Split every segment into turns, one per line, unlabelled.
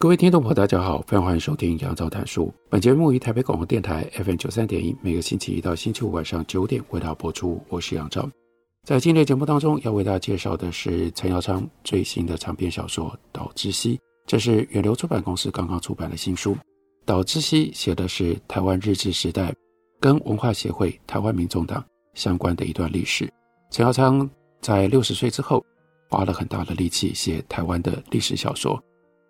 各位听众朋友，大家好，非常欢迎收听杨照谈书。本节目于台北广播电台 FM 九三点一，每个星期一到星期五晚上九点为大家播出。我是杨照。在今天节目当中，要为大家介绍的是陈耀昌最新的长篇小说《岛之西》，这是远流出版公司刚刚出版的新书。《岛之西》写的是台湾日治时代跟文化协会、台湾民众党相关的一段历史。陈耀昌在六十岁之后，花了很大的力气写台湾的历史小说。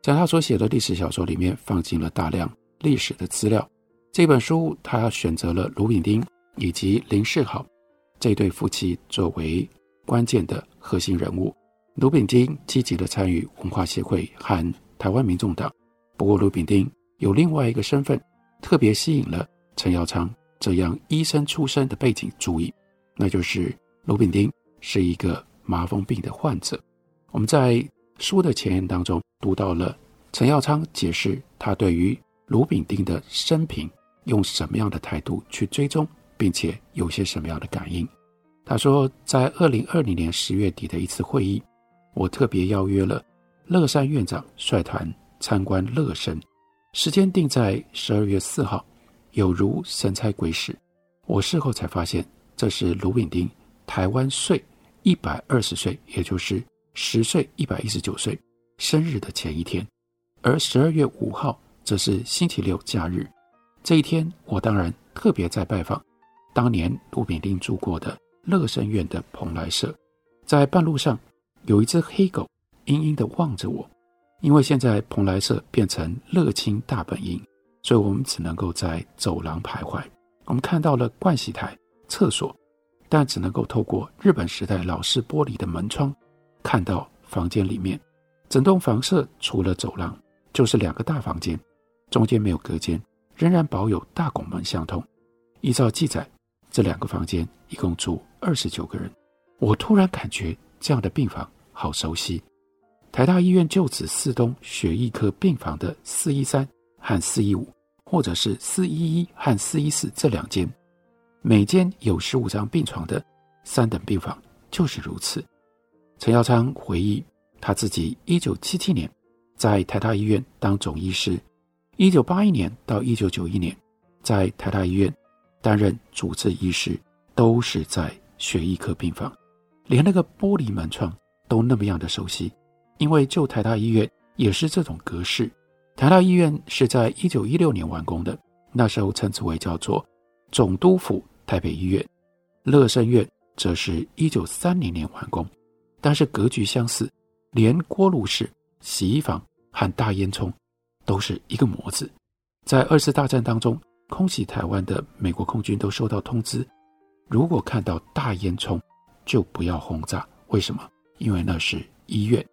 在他所写的历史小说里面，放进了大量历史的资料。这本书，他选择了卢炳丁以及林世豪这对夫妻作为关键的核心人物。卢炳丁积极的参与文化协会和台湾民众党，不过卢炳丁有另外一个身份，特别吸引了陈耀昌这样医生出身的背景注意，那就是卢炳丁是一个麻风病的患者。我们在书的前言当中读到了陈耀昌解释他对于卢炳丁的生平用什么样的态度去追踪，并且有些什么样的感应。他说，在二零二零年十月底的一次会议，我特别邀约了乐山院长率团参观乐生，时间定在十二月四号，有如神差鬼使。我事后才发现，这是卢炳丁台湾岁一百二十岁，也就是。十岁一百一十九岁生日的前一天，而十二月五号则是星期六假日。这一天，我当然特别在拜访当年杜炳丁住过的乐生院的蓬莱社。在半路上，有一只黑狗阴阴地望着我。因为现在蓬莱社变成乐清大本营，所以我们只能够在走廊徘徊。我们看到了盥洗台、厕所，但只能够透过日本时代老式玻璃的门窗。看到房间里面，整栋房舍除了走廊，就是两个大房间，中间没有隔间，仍然保有大拱门相通。依照记载，这两个房间一共住二十九个人。我突然感觉这样的病房好熟悉，台大医院旧址四栋血液科病房的四一三和四一五，或者是四一一和四一四这两间，每间有十五张病床的三等病房就是如此。陈耀昌回忆，他自己一九七七年在台大医院当总医师，一九八一年到一九九一年在台大医院担任主治医师，都是在血液科病房，连那个玻璃门窗都那么样的熟悉，因为旧台大医院也是这种格式。台大医院是在一九一六年完工的，那时候称之为叫做总督府台北医院，乐生院则是一九三零年完工。但是格局相似，连锅炉室、洗衣房和大烟囱都是一个模子。在二次大战当中，空袭台湾的美国空军都收到通知，如果看到大烟囱，就不要轰炸。为什么？因为那是医院。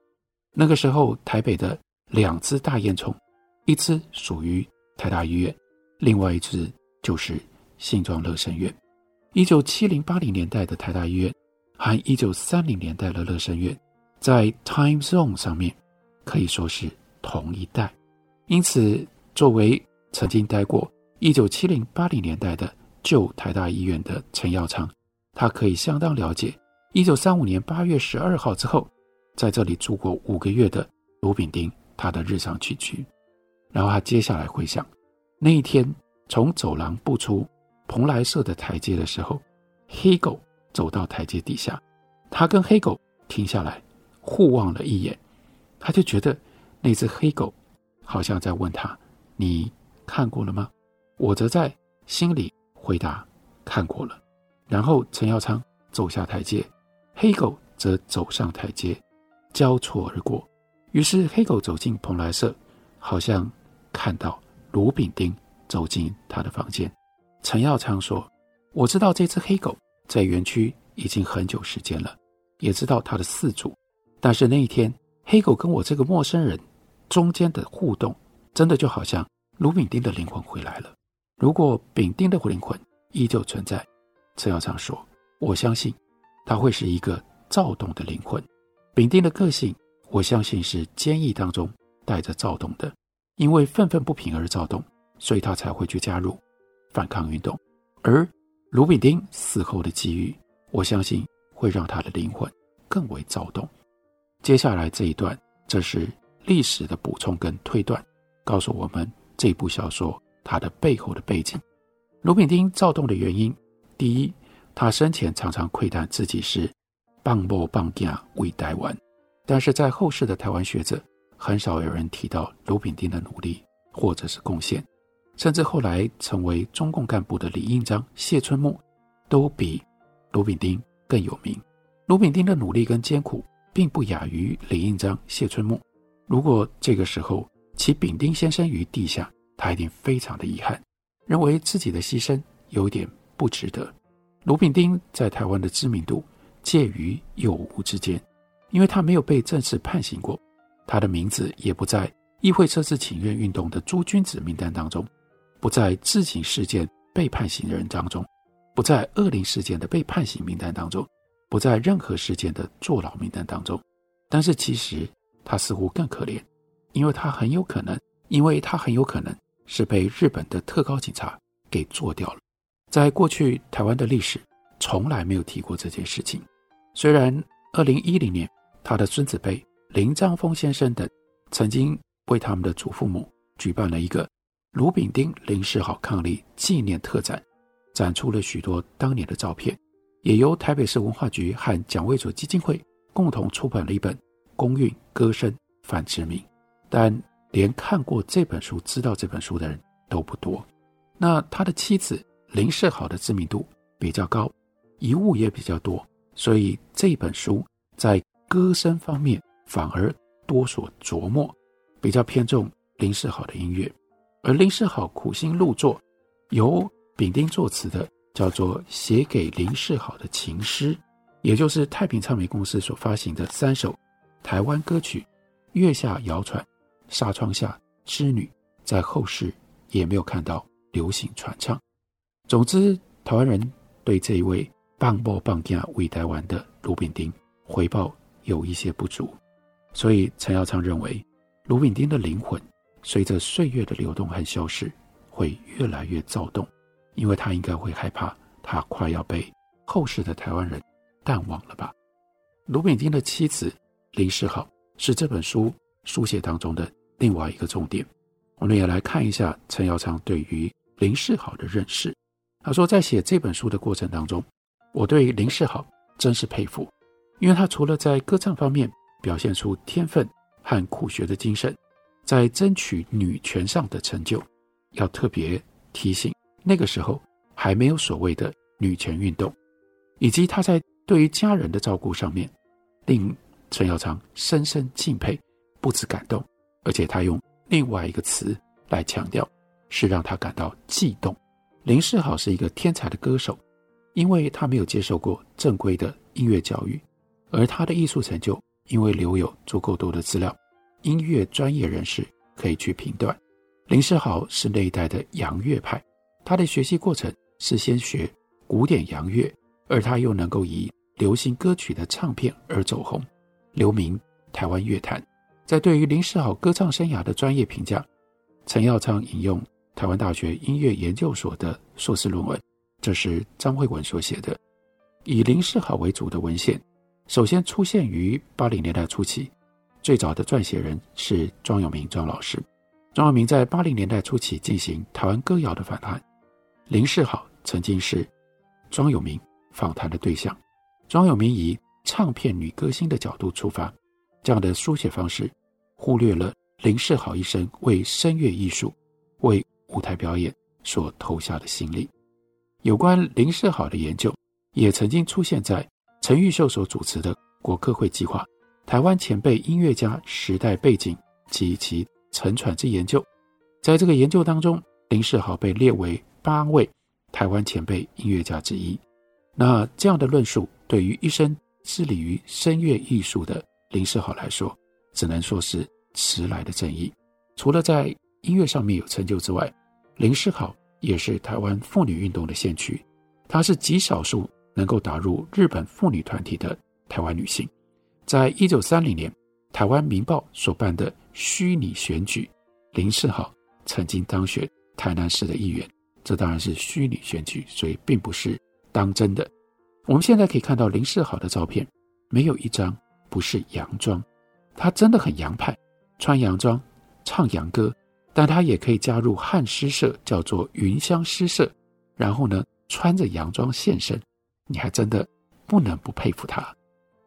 那个时候，台北的两只大烟囱，一只属于台大医院，另外一只就是新庄乐生院。一九七零八零年代的台大医院。和一九三零年代的乐生院，在 time zone 上面可以说是同一代，因此作为曾经待过一九七零八零年代的旧台大医院的陈耀昌，他可以相当了解一九三五年八月十二号之后，在这里住过五个月的卢炳丁他的日常起居，然后他接下来回想那一天从走廊步出蓬莱社的台阶的时候，黑狗。走到台阶底下，他跟黑狗停下来，互望了一眼，他就觉得那只黑狗好像在问他：“你看过了吗？”我则在心里回答：“看过了。”然后陈耀昌走下台阶，黑狗则走上台阶，交错而过。于是黑狗走进蓬莱社，好像看到卢炳丁走进他的房间。陈耀昌说：“我知道这只黑狗。”在园区已经很久时间了，也知道他的四主。但是那一天，黑狗跟我这个陌生人中间的互动，真的就好像卢炳丁的灵魂回来了。如果炳丁的灵魂依旧存在，陈耀昌说：“我相信他会是一个躁动的灵魂。炳丁的个性，我相信是坚毅当中带着躁动的，因为愤愤不平而躁动，所以他才会去加入反抗运动。而卢炳丁死后的际遇，我相信会让他的灵魂更为躁动。接下来这一段，这是历史的补充跟推断，告诉我们这部小说。”它的背后的背景，卢炳丁躁动的原因，第一，他生前常常喟叹自己是放某放囝为台湾，但是在后世的台湾学者，很少有人提到卢炳丁的努力或者是贡献，甚至后来成为中共干部的李应章、谢春木，都比卢炳丁更有名。卢炳丁的努力跟艰苦，并不亚于李应章、谢春木。如果这个时候其炳丁先生于地下，他一定非常的遗憾，认为自己的牺牲有点不值得。卢炳丁在台湾的知名度介于有无之间，因为他没有被正式判刑过，他的名字也不在议会测试请愿运动的诸君子名单当中，不在自警事件被判刑的人当中，不在恶灵事件的被判刑名单当中，不在任何事件的坐牢名单当中。但是其实他似乎更可怜，因为他很有可能，因为他很有可能。是被日本的特高警察给做掉了。在过去台湾的历史，从来没有提过这件事情。虽然二零一零年，他的孙子辈林章峰先生等曾经为他们的祖父母举办了一个卢炳丁林世豪伉俪纪念特展，展出了许多当年的照片，也由台北市文化局和蒋渭左基金会共同出版了一本《公运歌声范志明》，但。连看过这本书、知道这本书的人都不多。那他的妻子林世豪的知名度比较高，遗物也比较多，所以这本书在歌声方面反而多所琢磨，比较偏重林世豪的音乐。而林世豪苦心录作，由炳丁作词的，叫做《写给林世豪的情诗》，也就是太平唱片公司所发行的三首台湾歌曲《月下谣传》。纱窗下，织女在后世也没有看到流行传唱。总之，台湾人对这一位放某放囝为台湾的卢炳丁回报有一些不足，所以陈耀昌认为，卢炳丁的灵魂随着岁月的流动和消逝，会越来越躁动，因为他应该会害怕，他快要被后世的台湾人淡忘了吧。卢炳丁的妻子林世豪是这本书书写当中的。另外一个重点，我们也来看一下陈耀昌对于林世豪的认识。他说，在写这本书的过程当中，我对林世豪真是佩服，因为他除了在歌唱方面表现出天分和苦学的精神，在争取女权上的成就，要特别提醒，那个时候还没有所谓的女权运动，以及他在对于家人的照顾上面，令陈耀昌深深敬佩，不止感动。而且他用另外一个词来强调，是让他感到悸动。林世豪是一个天才的歌手，因为他没有接受过正规的音乐教育，而他的艺术成就因为留有足够多的资料，音乐专业人士可以去评断。林世豪是那一代的洋乐派，他的学习过程是先学古典洋乐，而他又能够以流行歌曲的唱片而走红，留名台湾乐坛。在对于林世豪歌唱生涯的专业评价，陈耀昌引用台湾大学音乐研究所的硕士论文，这是张惠文所写的，以林世豪为主的文献，首先出现于八零年代初期，最早的撰写人是庄有明庄老师。庄有明在八零年代初期进行台湾歌谣的访谈，林世豪曾经是庄有明访谈的对象。庄有明以唱片女歌星的角度出发。这样的书写方式，忽略了林世豪一生为声乐艺术、为舞台表演所投下的心力。有关林世豪的研究，也曾经出现在陈玉秀所主持的国科会计划《台湾前辈音乐家时代背景及其沉传之研究》。在这个研究当中，林世豪被列为八位台湾前辈音乐家之一。那这样的论述，对于一生致力于声乐艺术的林世豪来说，只能说是迟来的正义。除了在音乐上面有成就之外，林世豪也是台湾妇女运动的先驱。她是极少数能够打入日本妇女团体的台湾女性。在一九三零年，台湾《民报》所办的虚拟选举，林世豪曾经当选台南市的议员。这当然是虚拟选举，所以并不是当真的。我们现在可以看到林世豪的照片，没有一张不是洋装。他真的很洋派，穿洋装，唱洋歌，但他也可以加入汉诗社，叫做云香诗社，然后呢，穿着洋装现身，你还真的不能不佩服他。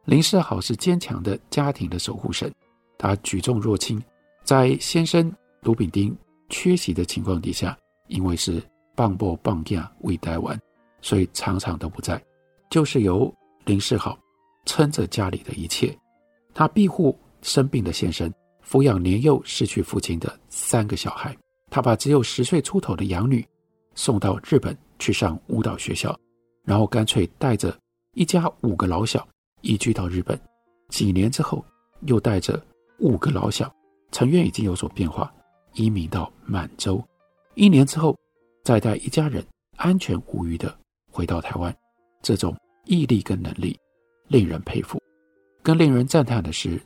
林世好是坚强的家庭的守护神，她举重若轻，在先生卢炳丁缺席的情况底下，因为是。放播放假为台湾，所以常常都不在，就是由林世好撑着家里的一切。他庇护生病的先生，抚养年幼失去父亲的三个小孩。他把只有十岁出头的养女送到日本去上舞蹈学校，然后干脆带着一家五个老小移居到日本。几年之后，又带着五个老小，成员已经有所变化，移民到满洲。一年之后。再带一家人安全无虞地回到台湾，这种毅力跟能力令人佩服。更令人赞叹的是，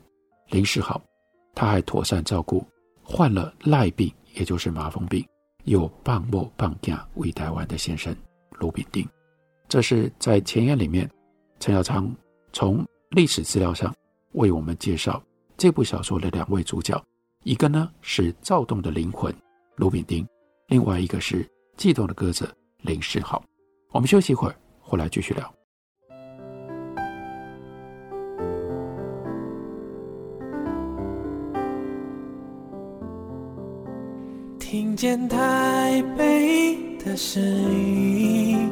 林世豪他还妥善照顾患了赖病，也就是麻风病，又放播放假为台湾的先生卢炳丁。这是在前言里面，陈耀昌从历史资料上为我们介绍这部小说的两位主角，一个呢是躁动的灵魂卢炳丁，另外一个是。悸动的鸽子，林世豪。我们休息一会儿，回来继续聊。
听见台北的声音，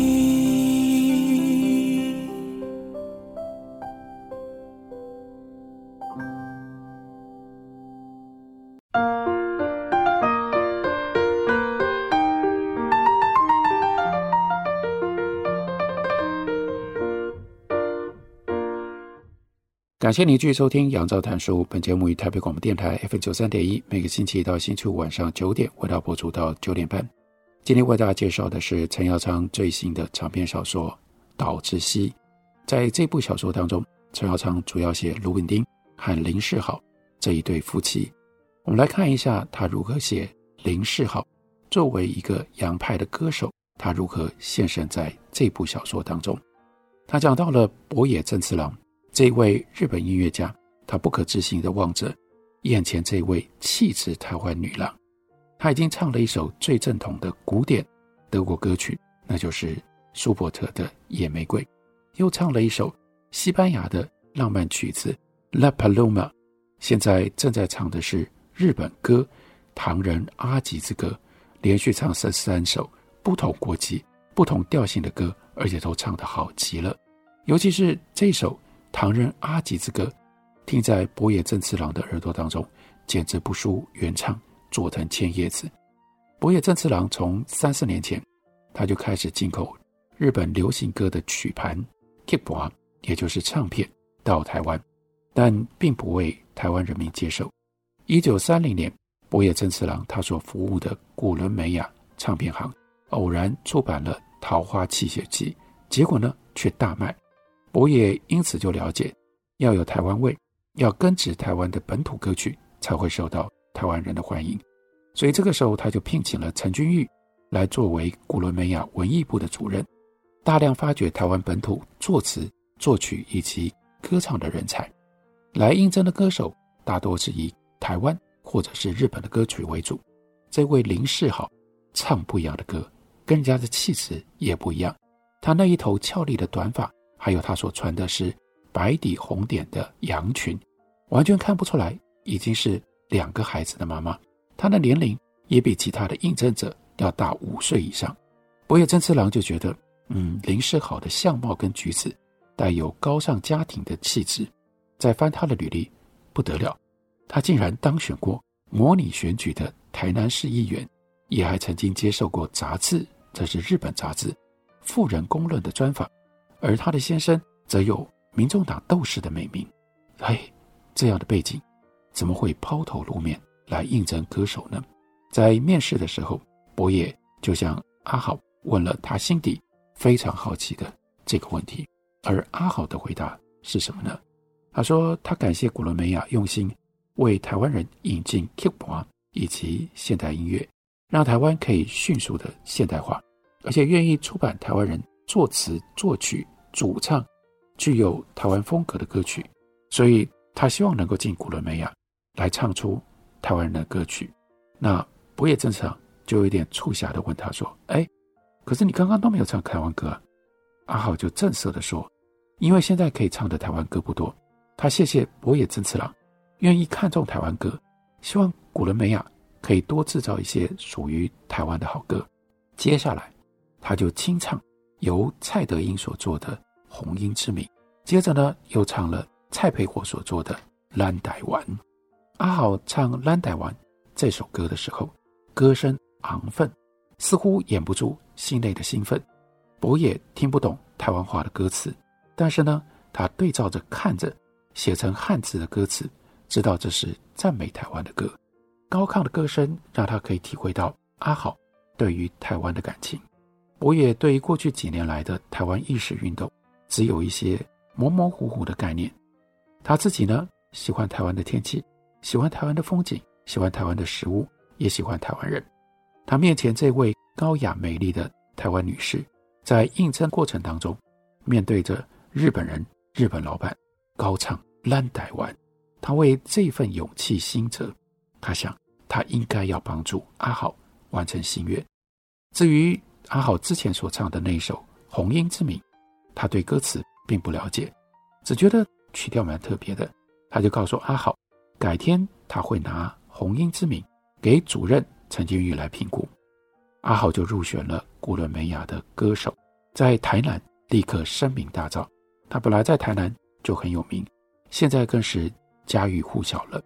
感谢您继续收听《杨照谈书》。本节目于台北广播电台 FM 九三点一，每个星期一到星期五晚上九点，为大家播出到九点半。今天为大家介绍的是陈耀昌最新的长篇小说《岛之西》。在这部小说当中，陈耀昌主要写卢炳丁和林世好这一对夫妻。我们来看一下他如何写林世好。作为一个洋派的歌手，他如何现身在这部小说当中。他讲到了博野正次郎这位日本音乐家，他不可置信地望着眼前这位气质台湾女郎。他已经唱了一首最正统的古典德国歌曲，那就是舒伯特的《野玫瑰》，又唱了一首西班牙的浪漫曲子《La Paloma》，现在正在唱的是日本歌《唐人阿吉之歌》，连续唱十三首不同国籍、不同调性的歌，而且都唱得好极了。尤其是这首《唐人阿吉之歌》，听在博野正次郎的耳朵当中，简直不输原唱。佐藤千叶子，博野正次郎从三四年前，他就开始进口日本流行歌的曲盘 Kipwa，也就是唱片到台湾，但并不为台湾人民接受。一九三零年，博野正次郎他所服务的古伦美亚唱片行偶然出版了《桃花泣血记》，结果呢却大卖。我也因此就了解，要有台湾味，要根植台湾的本土歌曲才会受到。台湾人的欢迎，所以这个时候他就聘请了陈君玉来作为古伦美亚文艺部的主任，大量发掘台湾本土作词、作曲以及歌唱的人才。来应征的歌手大多是以台湾或者是日本的歌曲为主。这位林世豪唱不一样的歌，跟人家的气质也不一样。他那一头俏丽的短发，还有他所穿的是白底红点的洋裙，完全看不出来已经是。两个孩子的妈妈，她的年龄也比其他的应征者要大五岁以上。博野正次郎就觉得，嗯，林世好的相貌跟举止，带有高尚家庭的气质。再翻他的履历，不得了，他竟然当选过模拟选举的台南市议员，也还曾经接受过杂志，这是日本杂志《富人公论》的专访。而他的先生则有民众党斗士的美名。哎，这样的背景，怎么会抛头露面来应征歌手呢？在面试的时候，柏野就向阿好问了他心底非常好奇的这个问题，而阿好的回答是什么呢？他说：“他感谢古伦美亚用心为台湾人引进 K-pop 以及现代音乐，让台湾可以迅速的现代化，而且愿意出版台湾人作词、作曲、主唱具有台湾风格的歌曲。所以他希望能够进古伦美亚来唱出台湾人的歌曲。”那博野正次郎就有点促狭的问他说：“哎，可是你刚刚都没有唱台湾歌啊？”阿好就正色的说：“因为现在可以唱的台湾歌不多。”他谢谢博野正次郎，愿意看重台湾歌，希望古伦美亚可以多制造一些属于台湾的好歌。接下来，他就清唱由蔡德英所作的《红英之名》，接着呢，又唱了蔡培火所作的《咱台湾》。阿好唱《咱台湾》这首歌的时候，歌声昂奋，似乎掩不住心内的兴奋。柏野听不懂台湾话的歌词，但是呢，他对照着看着。写成汉字的歌词，知道这是赞美台湾的歌，高亢的歌声让他可以体会到阿好对于台湾的感情。我也对于过去几年来的台湾意识运动，只有一些模模糊糊的概念。他自己呢，喜欢台湾的天气，喜欢台湾的风景，喜欢台湾的食物，也喜欢台湾人。他面前这位高雅美丽的台湾女士，在应征过程当中，面对着日本人、日本老板。高唱《烂台湾》，他为这份勇气心折。他想，他应该要帮助阿好完成心愿。至于阿好之前所唱的那首《红英之名》，他对歌词并不了解，只觉得曲调蛮特别的。他就告诉阿好，改天他会拿《红英之名》给主任陈金玉来评估。阿好就入选了古伦美亚的歌手，在台南立刻声名大噪。他本来在台南。就很有名，现在更是家喻户晓了。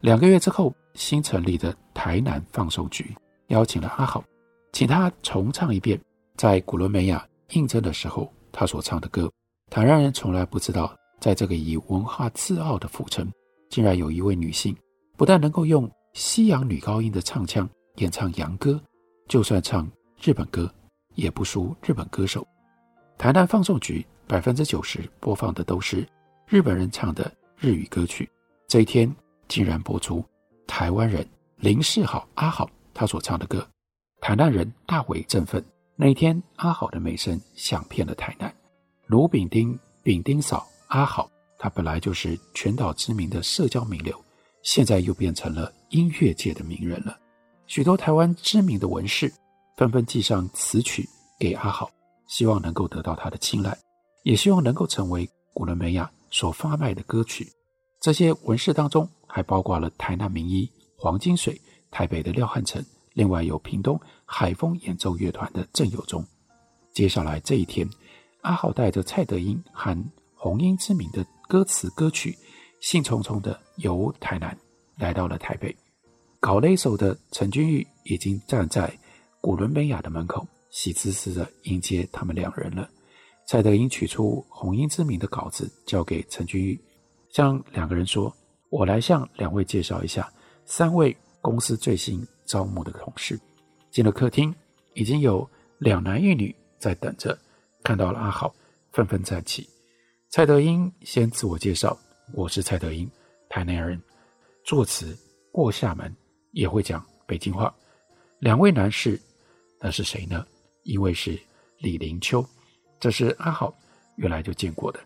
两个月之后，新成立的台南放送局邀请了阿好，请他重唱一遍在古伦美亚应征的时候他所唱的歌。台南人从来不知道，在这个以文化自傲的府城，竟然有一位女性，不但能够用西洋女高音的唱腔演唱洋歌，就算唱日本歌，也不输日本歌手。台南放送局。百分之九十播放的都是日本人唱的日语歌曲，这一天竟然播出台湾人林世豪阿好他所唱的歌，台南人大为振奋。那一天阿好的美声响遍了台南，卢炳丁炳丁嫂阿好，他本来就是全岛知名的社交名流，现在又变成了音乐界的名人了。许多台湾知名的文士纷纷寄上词曲给阿好，希望能够得到他的青睐。也希望能够成为古伦美亚所发卖的歌曲。这些文士当中还包括了台南名医黄金水、台北的廖汉成，另外有屏东海风演奏乐团的郑友忠。接下来这一天，阿浩带着蔡德英和红英之名的歌词歌曲，兴冲冲的由台南来到了台北。搞勒手的陈君玉已经站在古伦美亚的门口，喜滋滋的迎接他们两人了。蔡德英取出《红英之名》的稿子，交给陈君玉，向两个人说：“我来向两位介绍一下三位公司最新招募的同事。”进了客厅，已经有两男一女在等着。看到了阿好，纷纷站起。蔡德英先自我介绍：“我是蔡德英，台南人，作词，过厦门，也会讲北京话。”两位男士，那是谁呢？一位是李林秋。这是阿好原来就见过的。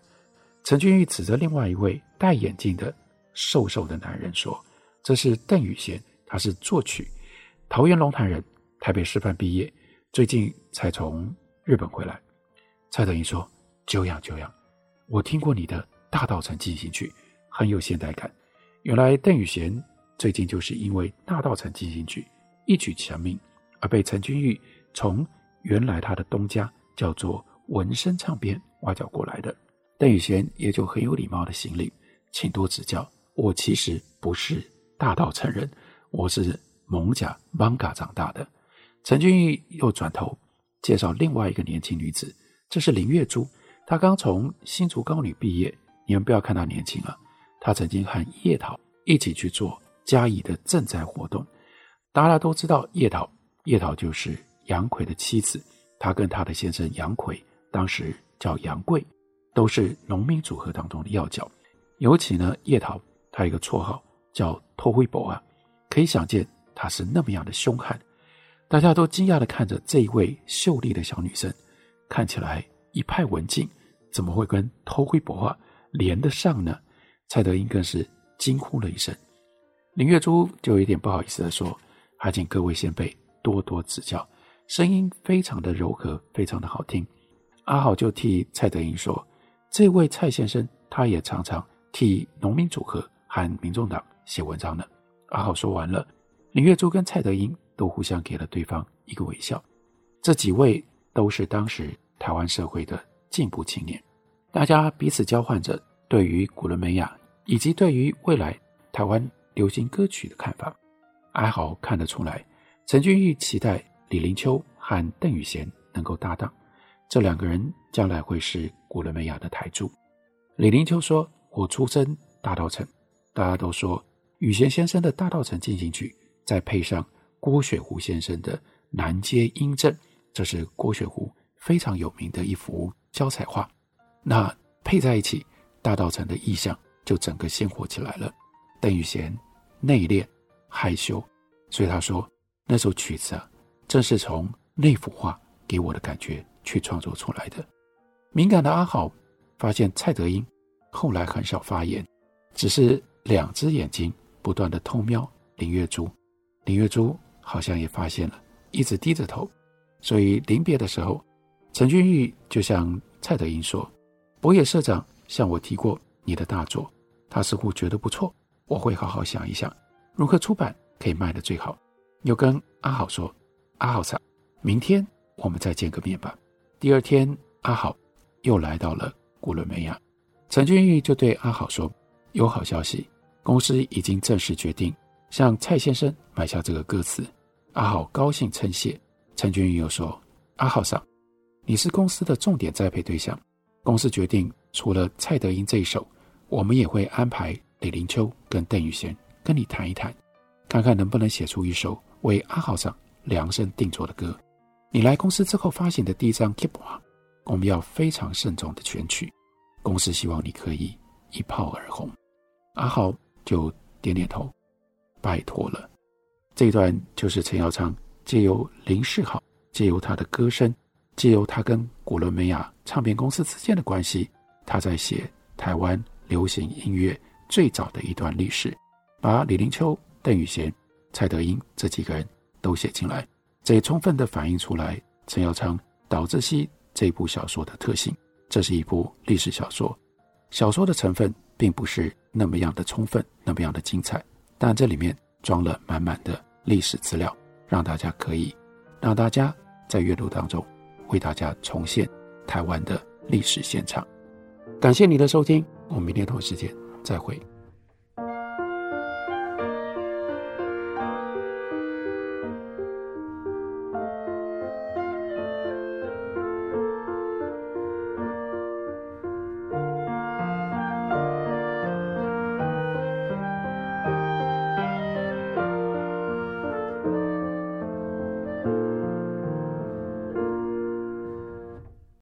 陈君玉指着另外一位戴眼镜的瘦瘦的男人说：“这是邓雨贤，他是作曲，桃园龙潭人，台北师范毕业，最近才从日本回来。”蔡德英说：“久仰久仰，我听过你的《大稻城进行曲》，很有现代感。原来邓宇贤最近就是因为《大稻城进行曲》一举成名，而被陈君玉从原来他的东家叫做。”文声唱片挖角过来的，邓宇贤也就很有礼貌的行礼，请多指教。我其实不是大稻城人，我是艋舺艋舺长大的。陈君玉又转头介绍另外一个年轻女子，这是林月珠，她刚从新竹高女毕业。你们不要看她年轻啊，她曾经和叶桃一起去做嘉义的赈灾活动。大家都知道叶桃，叶桃就是杨奎的妻子，她跟她的先生杨奎，当时叫杨贵，都是农民组合当中的要角。尤其呢，叶桃。她有一个绰号叫“偷灰伯”啊，可以想见他是那么样的凶悍。大家都惊讶地看着这一位秀丽的小女生，看起来一派文静，怎么会跟偷窥博啊连得上呢？蔡德英更是惊呼了一声。林月珠就有点不好意思地说：“还请各位先辈多多指教。”声音非常的柔和，非常的好听。阿好就替蔡德英说：“这位蔡先生，他也常常替农民组合。”和民众党写文章呢。阿好说完了，林月珠跟蔡德英都互相给了对方一个微笑。这几位都是当时台湾社会的进步青年，大家彼此交换着对于古伦美亚以及对于未来台湾流行歌曲的看法。阿好看得出来，陈君玉期待李林秋和邓雨贤能够搭档，这两个人将来会是古伦美亚的台柱。李林秋说：“我出身大稻城。”大家都说雨贤先生的《大稻城进行曲》，再配上郭雪湖先生的《南街莺阵》，这是郭雪湖非常有名的一幅胶彩画。那配在一起，大道城的意象就整个鲜活起来了。邓雨贤内敛害羞，所以他说那首曲子啊，正是从那幅画给我的感觉去创作出来的。敏感的阿好发现蔡德英后来很少发言，只是。两只眼睛不断地偷瞄林月珠，林月珠好像也发现了，一直低着头。所以临别的时候，陈君玉就向蔡德英说：“博野社长向我提过你的大作，他似乎觉得不错，我会好好想一想，如何出版可以卖得最好。”又跟阿好说：“阿好，明天我们再见个面吧。”第二天，阿好又来到了古伦美亚，陈君玉就对阿好说：“有好消息。”公司已经正式决定向蔡先生买下这个歌词，阿好高兴称谢。陈君玉又说：“阿浩桑，你是公司的重点栽培对象。公司决定除了蔡德英这一首，我们也会安排李林秋跟邓雨贤跟你谈一谈，看看能不能写出一首为阿浩桑量身定做的歌。你来公司之后发行的第一张《Keep On》，我们要非常慎重的选曲。公司希望你可以一炮而红。”阿浩。就点点头，拜托了。这一段就是陈耀昌借由林世豪，借由他的歌声，借由他跟古伦美亚唱片公司之间的关系，他在写台湾流行音乐最早的一段历史，把李林秋、邓雨贤、蔡德英这几个人都写进来，这也充分地反映出来陈耀昌导致西这部小说的特性。这是一部历史小说，小说的成分并不是。那么样的充分，那么样的精彩，但这里面装了满满的历史资料，让大家可以让大家在阅读当中为大家重现台湾的历史现场。感谢你的收听，我们明天同一时间再会。